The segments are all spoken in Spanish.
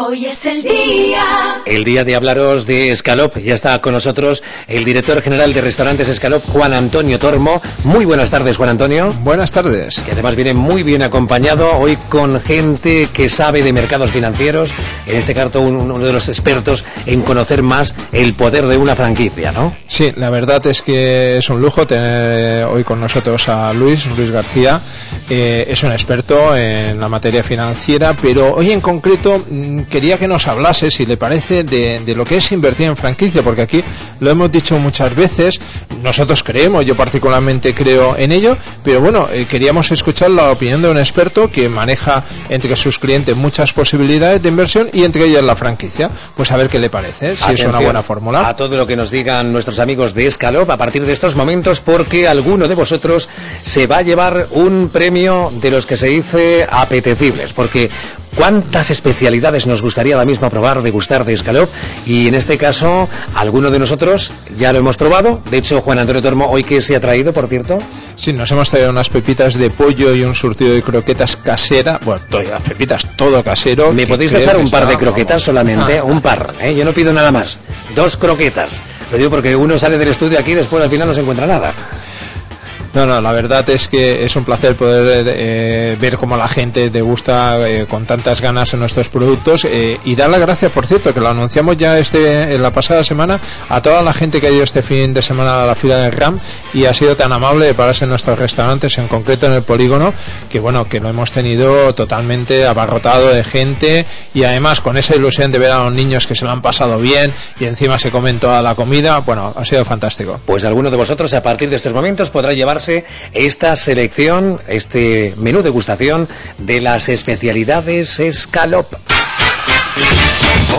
Hoy es el día. El día de hablaros de Escalop. Ya está con nosotros el director general de Restaurantes Escalop, Juan Antonio Tormo. Muy buenas tardes, Juan Antonio. Buenas tardes. Que además viene muy bien acompañado hoy con gente que sabe de mercados financieros. En este caso, uno de los expertos en conocer más el poder de una franquicia, ¿no? Sí, la verdad es que es un lujo tener hoy con nosotros a Luis, Luis García. Eh, es un experto en la materia financiera, pero hoy en concreto mm, quería que nos hablase, si le parece, de, lo que es invertir en franquicia, porque aquí lo hemos dicho muchas veces, nosotros creemos, yo particularmente creo en ello, pero bueno, eh, queríamos escuchar la opinión de un experto que maneja entre sus clientes muchas posibilidades de inversión y entre ellas la franquicia. Pues a ver qué le parece, si es una buena fórmula. A todo lo que nos digan nuestros amigos de Escalop a partir de estos momentos, porque alguno de vosotros se va a llevar un premio de los que se dice apetecibles, porque cuántas especialidades nos gustaría ahora mismo probar, degustar de Escalop y en este caso alguno de nosotros ya lo hemos probado. De hecho, Juan Antonio Tormo, hoy que se ha traído, por cierto. Sí, nos hemos traído unas pepitas de pollo y un surtido de croquetas casera. Bueno, todas las pepitas, todo casero. ¿Me podéis dejar un par de croquetas solamente? Ah. Un par, ¿eh? Yo no pido nada más. Dos croquetas. Lo digo porque uno sale del estudio aquí y después al final no se encuentra nada. No, no, la verdad es que es un placer poder eh, ver cómo la gente te gusta eh, con tantas ganas nuestros productos eh, y dar las gracias, por cierto, que lo anunciamos ya este en la pasada semana a toda la gente que ha ido este fin de semana a la fila del RAM y ha sido tan amable de pararse en nuestros restaurantes, en concreto en el polígono, que bueno, que lo hemos tenido totalmente abarrotado de gente y además con esa ilusión de ver a los niños que se lo han pasado bien y encima se comen toda la comida, bueno, ha sido fantástico. Pues alguno de vosotros a partir de estos momentos podrá llevar esta selección, este menú degustación de las especialidades Escalop.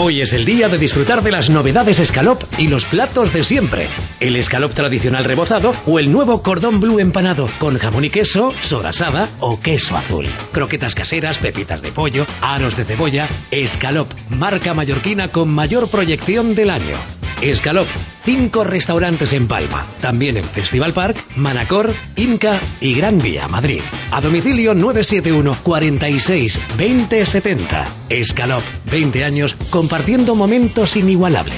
Hoy es el día de disfrutar de las novedades Escalop y los platos de siempre. El Escalop tradicional rebozado o el nuevo cordón blue empanado con jamón y queso, sobrasada o queso azul. Croquetas caseras, pepitas de pollo, aros de cebolla. Escalop, marca mallorquina con mayor proyección del año. Escalop, cinco restaurantes en Palma, también en Festival Park, Manacor, Inca y Gran Vía, Madrid. A domicilio 971 46 20 70. Escalop, 20 años compartiendo momentos inigualables.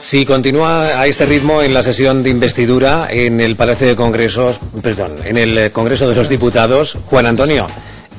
Si continúa a este ritmo en la sesión de investidura en el Palacio de Congresos, perdón, en el Congreso de los Diputados, Juan Antonio,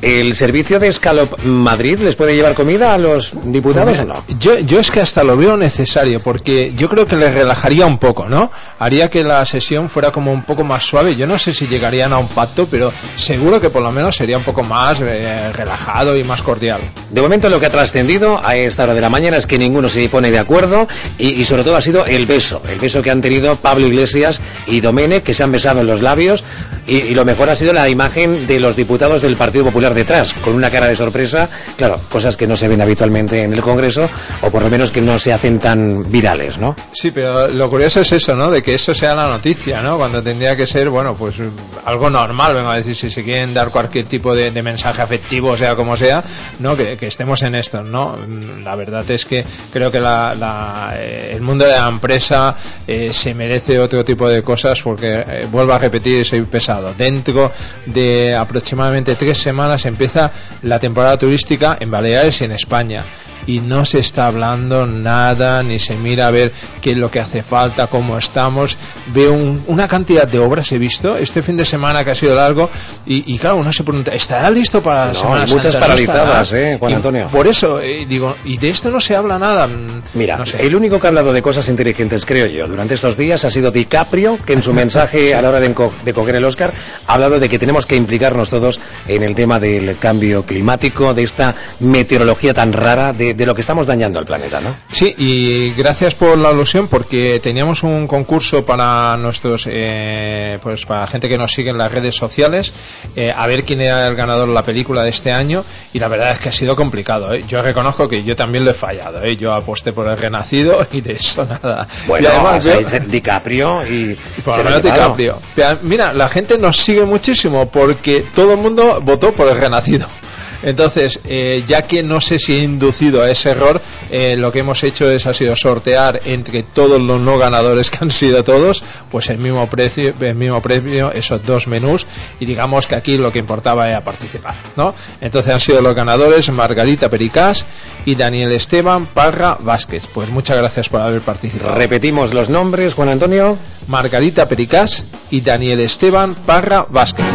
¿El servicio de Escalop Madrid les puede llevar comida a los diputados o no? Yo, yo es que hasta lo veo necesario, porque yo creo que les relajaría un poco, ¿no? Haría que la sesión fuera como un poco más suave. Yo no sé si llegarían a un pacto, pero seguro que por lo menos sería un poco más eh, relajado y más cordial. De momento lo que ha trascendido a esta hora de la mañana es que ninguno se pone de acuerdo y, sobre todo ha sido el beso, el beso que han tenido Pablo Iglesias y Domene, que se han besado en los labios y, y lo mejor ha sido la imagen de los diputados del Partido Popular detrás, con una cara de sorpresa, claro, cosas que no se ven habitualmente en el Congreso, o por lo menos que no se hacen tan virales, ¿no? Sí, pero lo curioso es eso, ¿no? De que eso sea la noticia, ¿no? Cuando tendría que ser, bueno, pues algo normal, vengo a decir, si se quieren dar cualquier tipo de, mensaje afectivo, sea como sea, ¿no? Que, estemos en esto, ¿no? La verdad es que creo que la, eh, el mundo de la empresa eh, se merece otro tipo de cosas porque, eh, vuelvo a repetir, soy pesado. Dentro de aproximadamente tres semanas se empieza la temporada turística en Baleares y en España y no se está hablando nada, ni se mira a ver qué es lo que hace falta, cómo estamos. Veo una cantidad de obras, he visto, este fin de semana que ha sido largo, y, claro, uno se pregunta, ¿estará listo para la semana Muchas paralizadas, ¿eh, Juan Antonio? por eso, eh, digo, y de esto no se habla nada. Mira, el único que ha hablado de cosas inteligentes, creo yo, durante estos días ha sido DiCaprio, que en su mensaje a la hora de, de coger el Oscar ha hablado de que tenemos que implicarnos todos en el tema del cambio climático, de esta meteorología tan rara, de de lo que estamos dañando al planeta, ¿no? Sí, y gracias por la alusión porque teníamos un concurso para nuestros, eh, pues para gente que nos sigue en las redes sociales, eh, a ver quién era el ganador de la película de este año y la verdad es que ha sido complicado. ¿eh? Yo reconozco que yo también lo he fallado. Yo aposté por el Renacido y de eso nada. Bueno, y además, DiCaprio y, por lo menos DiCaprio. Mira, la gente nos sigue muchísimo porque todo el mundo votó por el Renacido. Entonces, eh, ya que no sé si he inducido a ese error, eh, lo que hemos hecho es ha sido sortear entre todos los no ganadores que han sido todos, pues el mismo precio, el mismo premio, esos dos menús, y digamos que aquí lo que importaba era participar, ¿no? Entonces han sido los ganadores Margarita Pericás y Daniel Esteban Parra Vázquez. Pues muchas gracias por haber participado. Repetimos los nombres, Juan Antonio. Margarita Pericás y Daniel Esteban Parra Vázquez.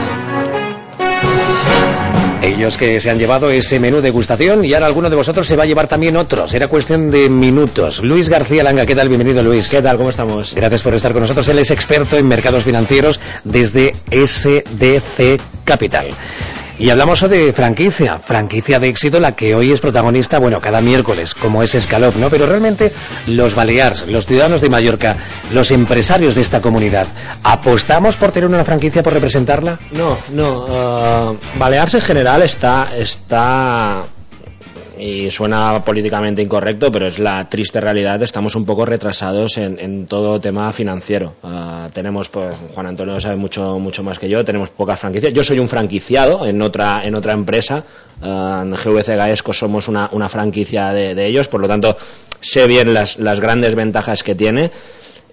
Ellos que se han llevado ese menú de degustación y ahora alguno de vosotros se va a llevar también otros. Era cuestión de minutos. Luis García Langa, ¿qué tal? Bienvenido, Luis. ¿Qué tal? ¿Cómo estamos? Gracias por estar con nosotros. Él es experto en mercados financieros desde SDC Capital. Y hablamos de franquicia, franquicia de éxito, la que hoy es protagonista, bueno, cada miércoles, como es Escalop, ¿no? Pero realmente los Balears, los ciudadanos de Mallorca, los empresarios de esta comunidad, ¿apostamos por tener una franquicia, por representarla? No, no. Uh, Balears en general está, está y suena políticamente incorrecto, pero es la triste realidad. Estamos un poco retrasados en, en todo tema financiero. Uh, tenemos, pues, Juan Antonio sabe mucho, mucho más que yo, tenemos pocas franquicias. Yo soy un franquiciado en otra, en otra empresa. En GVC Gaesco somos una, una franquicia de, de, ellos, por lo tanto, sé bien las, las grandes ventajas que tiene.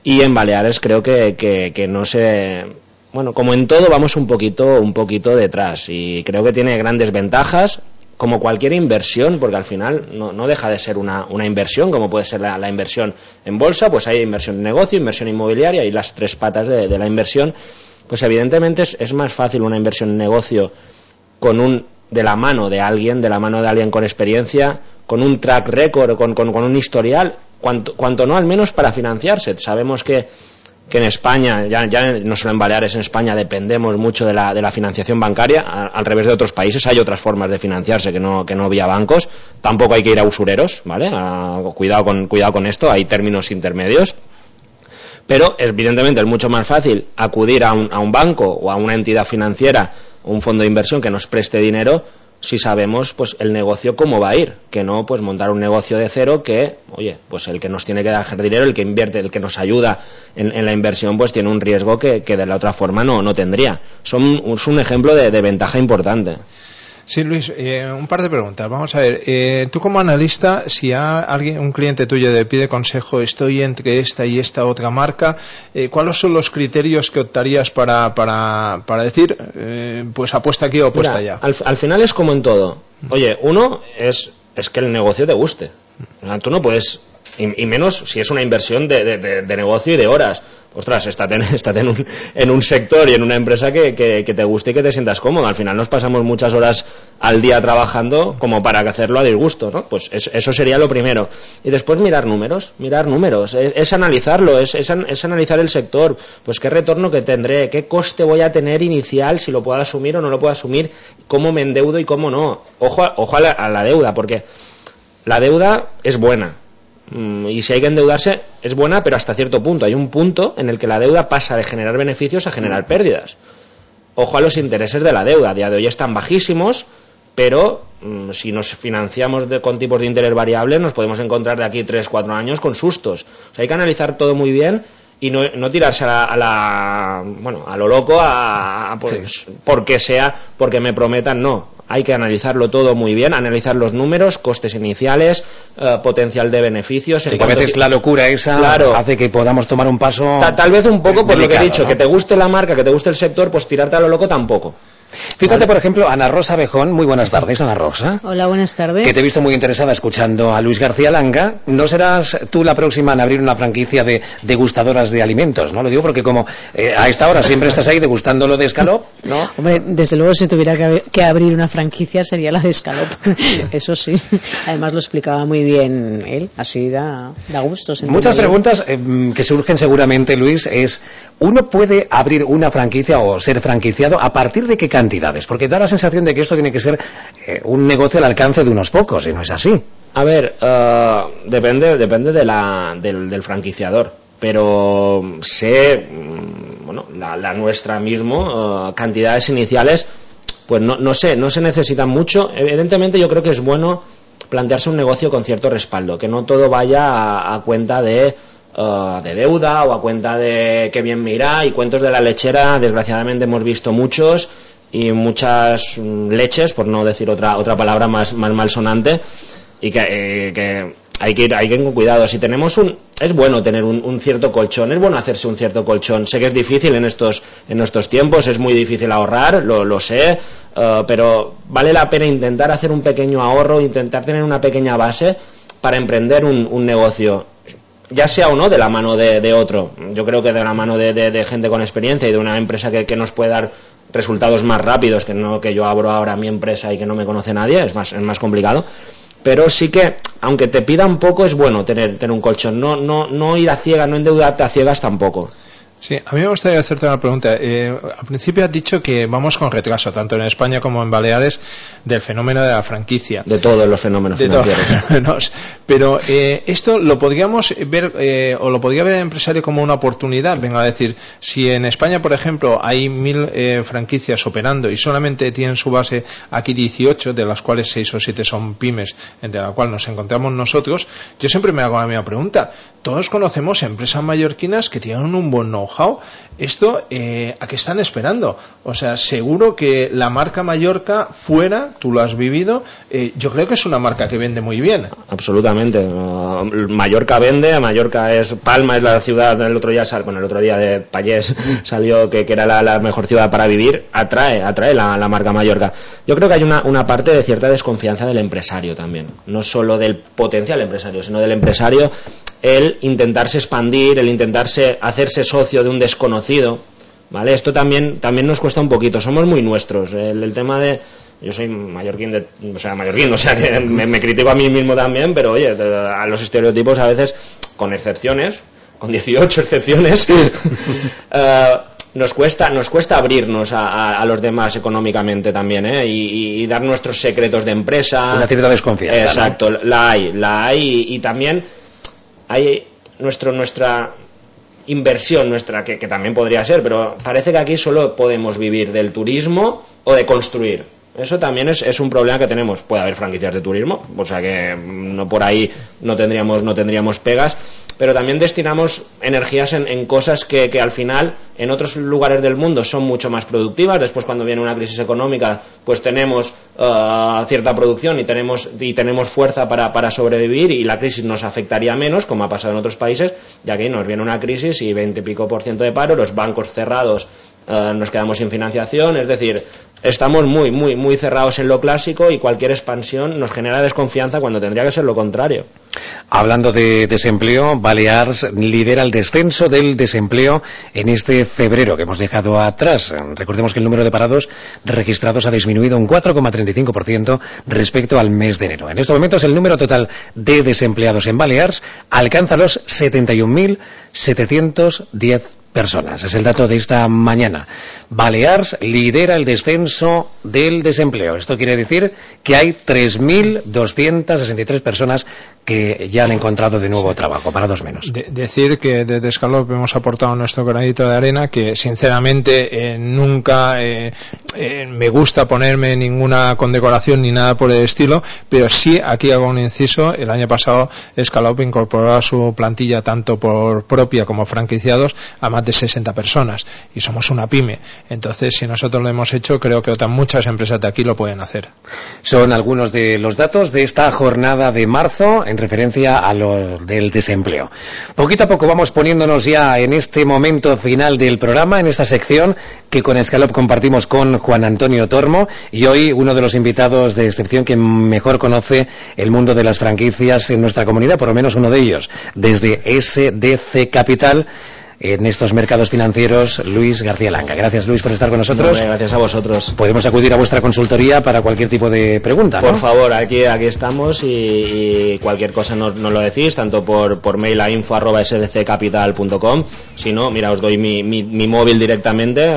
Y en Baleares creo que, que, que no se bueno, como en todo vamos un poquito, un poquito detrás y creo que tiene grandes ventajas como cualquier inversión, porque al final no, deja de ser una, inversión, como puede ser la, inversión en bolsa, pues hay inversión en negocio, inversión inmobiliaria y las tres patas de, la inversión, pues evidentemente es, es, más fácil una inversión en negocio con un, de la mano de alguien, de la mano de alguien con experiencia, con un track record, con, con, con un historial, cuanto, cuanto no al menos para financiarse. Sabemos que que en España, ya, no solo en Baleares, en España dependemos mucho de la, de la financiación bancaria, al, al, revés de otros países, hay otras formas de financiarse que no, que no vía bancos, tampoco hay que ir a usureros, ¿vale? A, cuidado, con, cuidado con esto, hay términos intermedios, pero evidentemente es mucho más fácil acudir a un, a un banco o a una entidad financiera, un fondo de inversión que nos preste dinero, si sabemos pues el negocio cómo va a ir, que no pues montar un negocio de cero que, oye, pues el que nos tiene que dar dinero, el que invierte, el que nos ayuda en, en la inversión, pues tiene un riesgo que, que, de la otra forma no, no tendría. Son, es un ejemplo de, de ventaja importante. Sí, Luis, eh, un par de preguntas. Vamos a ver, eh, tú como analista, si a alguien, un cliente tuyo te pide consejo, estoy entre esta y esta otra marca, eh, ¿cuáles son los criterios que optarías para, para, para decir, eh, pues apuesta aquí o apuesta Mira, allá? Al, al, final es como en todo. Oye, uno es, es que el negocio te guste. Sea, tú no puedes, y, menos si es una inversión de, de, negocio y de horas ostras, estate, en, estate en, un, en, un, sector y en una empresa que, que, que, te guste y que te sientas cómodo. Al final nos pasamos muchas horas al día trabajando como para hacerlo a disgusto, ¿no? Pues es, eso sería lo primero. Y después mirar números, mirar números, es, analizarlo, es, es, analizar el sector, pues qué retorno que tendré, qué coste voy a tener inicial, si lo puedo asumir o no lo puedo asumir, cómo me endeudo y cómo no. Ojo, ojo a la, a la deuda, porque la deuda es buena, y si hay que endeudarse es buena, pero hasta cierto punto. Hay un punto en el que la deuda pasa de generar beneficios a generar pérdidas. Ojo a los intereses de la deuda. A día de hoy están bajísimos, pero mmm, si nos financiamos de, con tipos de interés variables nos podemos encontrar de aquí 3, 4 años con sustos. O sea, hay que analizar todo muy bien y no, no tirarse a la, a la, bueno a lo loco a, a por, sí. porque sea porque me prometan no hay que analizarlo todo muy bien analizar los números costes iniciales uh, potencial de beneficios sí, que a veces la locura esa claro, hace que podamos tomar un paso tal, tal vez un poco por delicado, lo que he dicho ¿no? que te guste la marca que te guste el sector pues tirarte a lo loco tampoco Fíjate, vale. por ejemplo, Ana Rosa Bejón. Muy buenas tardes, Ana Rosa. Hola, buenas tardes. Que te he visto muy interesada escuchando a Luis García Langa. ¿No serás tú la próxima en abrir una franquicia de degustadoras de alimentos? No lo digo porque como eh, a esta hora siempre estás ahí degustando lo de Escalop, ¿no? Hombre, desde luego si tuviera que, que abrir una franquicia sería la de Escalop. Eso sí. Además lo explicaba muy bien él. Así da, da gusto. Muchas preguntas eh, que surgen seguramente, Luis, es ¿uno puede abrir una franquicia o ser franquiciado a partir de qué cantidades? Porque da la sensación de que esto tiene que ser eh, un negocio al alcance de unos pocos, y no es así. A ver, uh, depende, depende de la, del, del, franquiciador, pero sé, mm, bueno, la, la nuestra mismo, uh, cantidades iniciales, pues no, no sé, no se necesitan mucho. Evidentemente yo creo que es bueno plantearse un negocio con cierto respaldo, que no todo vaya a, a cuenta de Uh, de deuda o a cuenta de que bien me irá y cuentos de la lechera desgraciadamente hemos visto muchos y muchas leches, por no decir otra otra palabra más, más malsonante, y que, eh, hay que ir, hay que con cuidado. Si tenemos un, es bueno tener un, cierto colchón, es bueno hacerse un cierto colchón. Sé que es difícil en estos, en estos tiempos, es muy difícil ahorrar, lo, lo sé, uh, pero vale la pena intentar hacer un pequeño ahorro, intentar tener una pequeña base para emprender un, un negocio ya sea o no de la mano de, otro. Yo creo que de la mano de, de, de, gente con experiencia y de una empresa que, que nos puede dar resultados más rápidos que no que yo abro ahora mi empresa y que no me conoce nadie, es más, es más complicado pero sí que, aunque te pida un poco, es bueno tener, tener un colchón. No, no, no ir a ciegas, no endeudarte a ciegas tampoco. Sí, a mí me gustaría hacerte una pregunta. Eh, al principio has dicho que vamos con retraso, tanto en España como en Baleares, del fenómeno de la franquicia. De todos los fenómenos de financieros. Pero eh, esto lo podríamos ver, eh, o lo podría ver el empresario como una oportunidad. Venga a decir, si en España, por ejemplo, hay mil eh, franquicias operando y solamente tienen su base aquí 18, de las cuales 6 o 7 son pymes, entre la cual nos encontramos nosotros, yo siempre me hago la misma pregunta. Todos conocemos empresas mallorquinas que tienen un buen know esto eh, a qué están esperando. O sea, seguro que la marca Mallorca fuera, tú lo has vivido, eh, yo creo que es una marca que vende muy bien. Absolutamente. Uh, Mallorca vende, Mallorca es Palma es la ciudad, el otro día, bueno, el otro día de Payés salió que, que era la, la, mejor ciudad para vivir, atrae, atrae la, la, marca Mallorca. Yo creo que hay una, una parte de cierta desconfianza del empresario también, no solo del potencial empresario, sino del empresario el intentarse expandir, el intentarse hacerse socio de un desconocido, ¿vale? Esto también, también nos cuesta un poquito, somos muy nuestros. El, el tema de, yo soy mallorquín, de, o sea, mallorquín, o sea, que me, me, critico a mí mismo también, pero oye, a los estereotipos a veces, con excepciones, con 18 excepciones, uh, nos cuesta nos cuesta abrirnos a, a, a, los demás económicamente también ¿eh? y, y, dar nuestros secretos de empresa una cierta desconfianza exacto ¿no? la hay la hay y, y también hay nuestro, nuestra inversión nuestra, que, también podría ser, pero parece que aquí solo podemos vivir del turismo o de construir. Eso también es, es un problema que tenemos. Puede haber franquicias de turismo, o sea que no por ahí no tendríamos, no tendríamos pegas, pero también destinamos energías en, cosas que, que, al final en otros lugares del mundo son mucho más productivas. Después, cuando viene una crisis económica, pues tenemos uh, cierta producción y tenemos, y tenemos fuerza para, para sobrevivir y la crisis nos afectaría menos, como ha pasado en otros países, ya que nos viene una crisis y 20 y pico por ciento de paro, los bancos cerrados, uh, nos quedamos sin financiación, es decir, estamos muy, muy, muy cerrados en lo clásico y cualquier expansión nos genera desconfianza cuando tendría que ser lo contrario. Hablando de desempleo, Balears lidera el descenso del desempleo en este febrero que hemos dejado atrás. Recordemos que el número de parados registrados ha disminuido un 4,35% respecto al mes de enero. En estos momentos el número total de desempleados en Balears alcanza los 71.710 personas. Es el dato de esta mañana. Balears lidera el descenso del desempleo. Esto quiere decir que hay 3.263 personas que ya han encontrado de nuevo trabajo, para dos menos. De decir que desde Escalop hemos aportado nuestro granito de arena, que sinceramente eh, nunca eh, eh, me gusta ponerme ninguna condecoración ni nada por el estilo, pero sí aquí hago un inciso. El año pasado Escalop incorporó a su plantilla tanto por propia como franquiciados a de 60 personas y somos una pyme. Entonces, si nosotros lo hemos hecho, creo que otras muchas empresas de aquí lo pueden hacer. Son algunos de los datos de esta jornada de marzo en referencia a lo del desempleo. Poquito a poco vamos poniéndonos ya en este momento final del programa, en esta sección que con Escalop compartimos con Juan Antonio Tormo y hoy uno de los invitados de excepción que mejor conoce el mundo de las franquicias en nuestra comunidad, por lo menos uno de ellos, desde SDC Capital en estos mercados financieros, Luis García Langa. Gracias, Luis, por estar con nosotros. No, gracias a vosotros. Podemos acudir a vuestra consultoría para cualquier tipo de pregunta, ¿no? Por favor, aquí, aquí estamos y, y cualquier cosa nos, nos, lo decís, tanto por, por mail a info arroba sdccapital.com. Si no, mira, os doy mi, mi, mi, móvil directamente.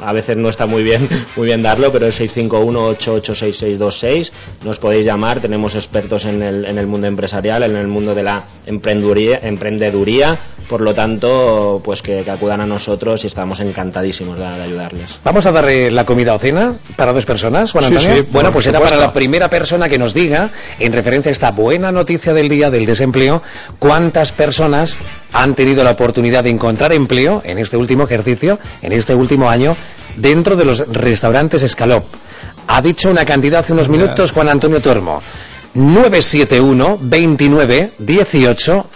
A veces no está muy bien, muy bien darlo, pero es 651-886626. Nos podéis llamar, tenemos expertos en el, en el mundo empresarial, en el mundo de la emprendeduría, emprendeduría. Por lo tanto, pues que, que, acudan a nosotros y estamos encantadísimos de, de, ayudarles. Vamos a darle la comida o cena para dos personas, Juan Antonio. Sí, sí, bueno, pues será para la primera persona que nos diga, en referencia a esta buena noticia del día del desempleo, cuántas personas han tenido la oportunidad de encontrar empleo en este último ejercicio, en este último año, dentro de los restaurantes Escalop. Ha dicho una cantidad hace unos minutos Juan Antonio Tormo. 971 29 18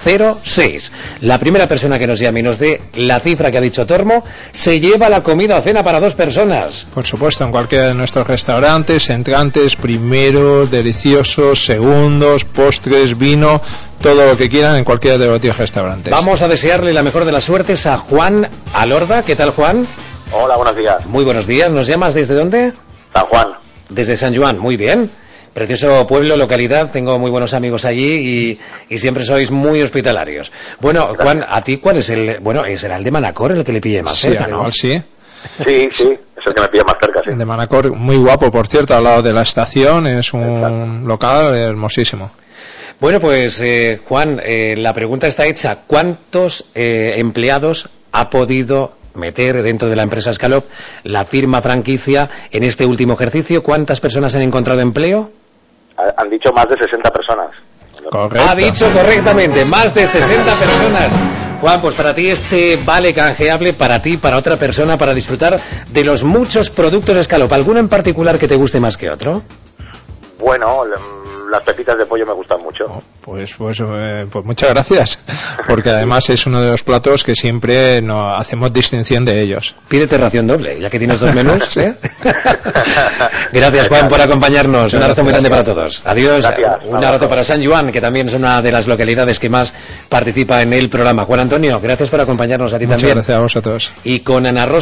06. La primera persona que nos llame y nos dé la cifra que ha dicho Tormo se lleva la comida o cena para dos personas. Por supuesto, en cualquiera de nuestros restaurantes, entrantes, primeros, deliciosos, segundos, postres, vino, todo lo que quieran en cualquiera de los 10 restaurantes. Vamos a desearle la mejor de las suertes a Juan Alorda. ¿Qué tal, Juan? Hola, buenos días. Muy buenos días. ¿Nos llamas desde dónde? San Juan. Desde San Juan. Muy bien. Precioso pueblo, localidad, tengo muy buenos amigos allí y, y siempre sois muy hospitalarios. Bueno, Juan, ¿a ti cuál es el...? Bueno, será el de Manacor el que le pille más Sí, cerca, al ¿no? igual sí. Sí, sí, es el que me pilla más cerca, sí. El de Manacor, muy guapo, por cierto, al lado de la estación, es un local hermosísimo. Bueno, pues eh, Juan, eh, la pregunta está hecha. ¿Cuántos eh, empleados ha podido meter dentro de la empresa Scalop la firma franquicia en este último ejercicio? ¿Cuántas personas han encontrado empleo? Ha- Han dicho más de 60 personas. Correcto. Ha dicho correctamente, más de 60 personas. Juan, pues para ti este vale canjeable, para ti, para otra persona, para disfrutar de los muchos productos Scalop. ¿Alguno en particular que te guste más que otro? Bueno, las pepitas de pollo me gustan mucho. Pues, pues, eh, pues muchas gracias, porque además es uno de los platos que siempre no hacemos distinción de ellos. Pídete ración doble, ya que tienes dos menús. ¿eh? Gracias, Juan, por acompañarnos. Un abrazo muy grande para todos. Adiós. Gracias. Un abrazo para San Juan, que también es una de las localidades que más participa en el programa. Juan Antonio, gracias por acompañarnos a ti Muchas también. gracias a vosotros. Y con Ana Rosa.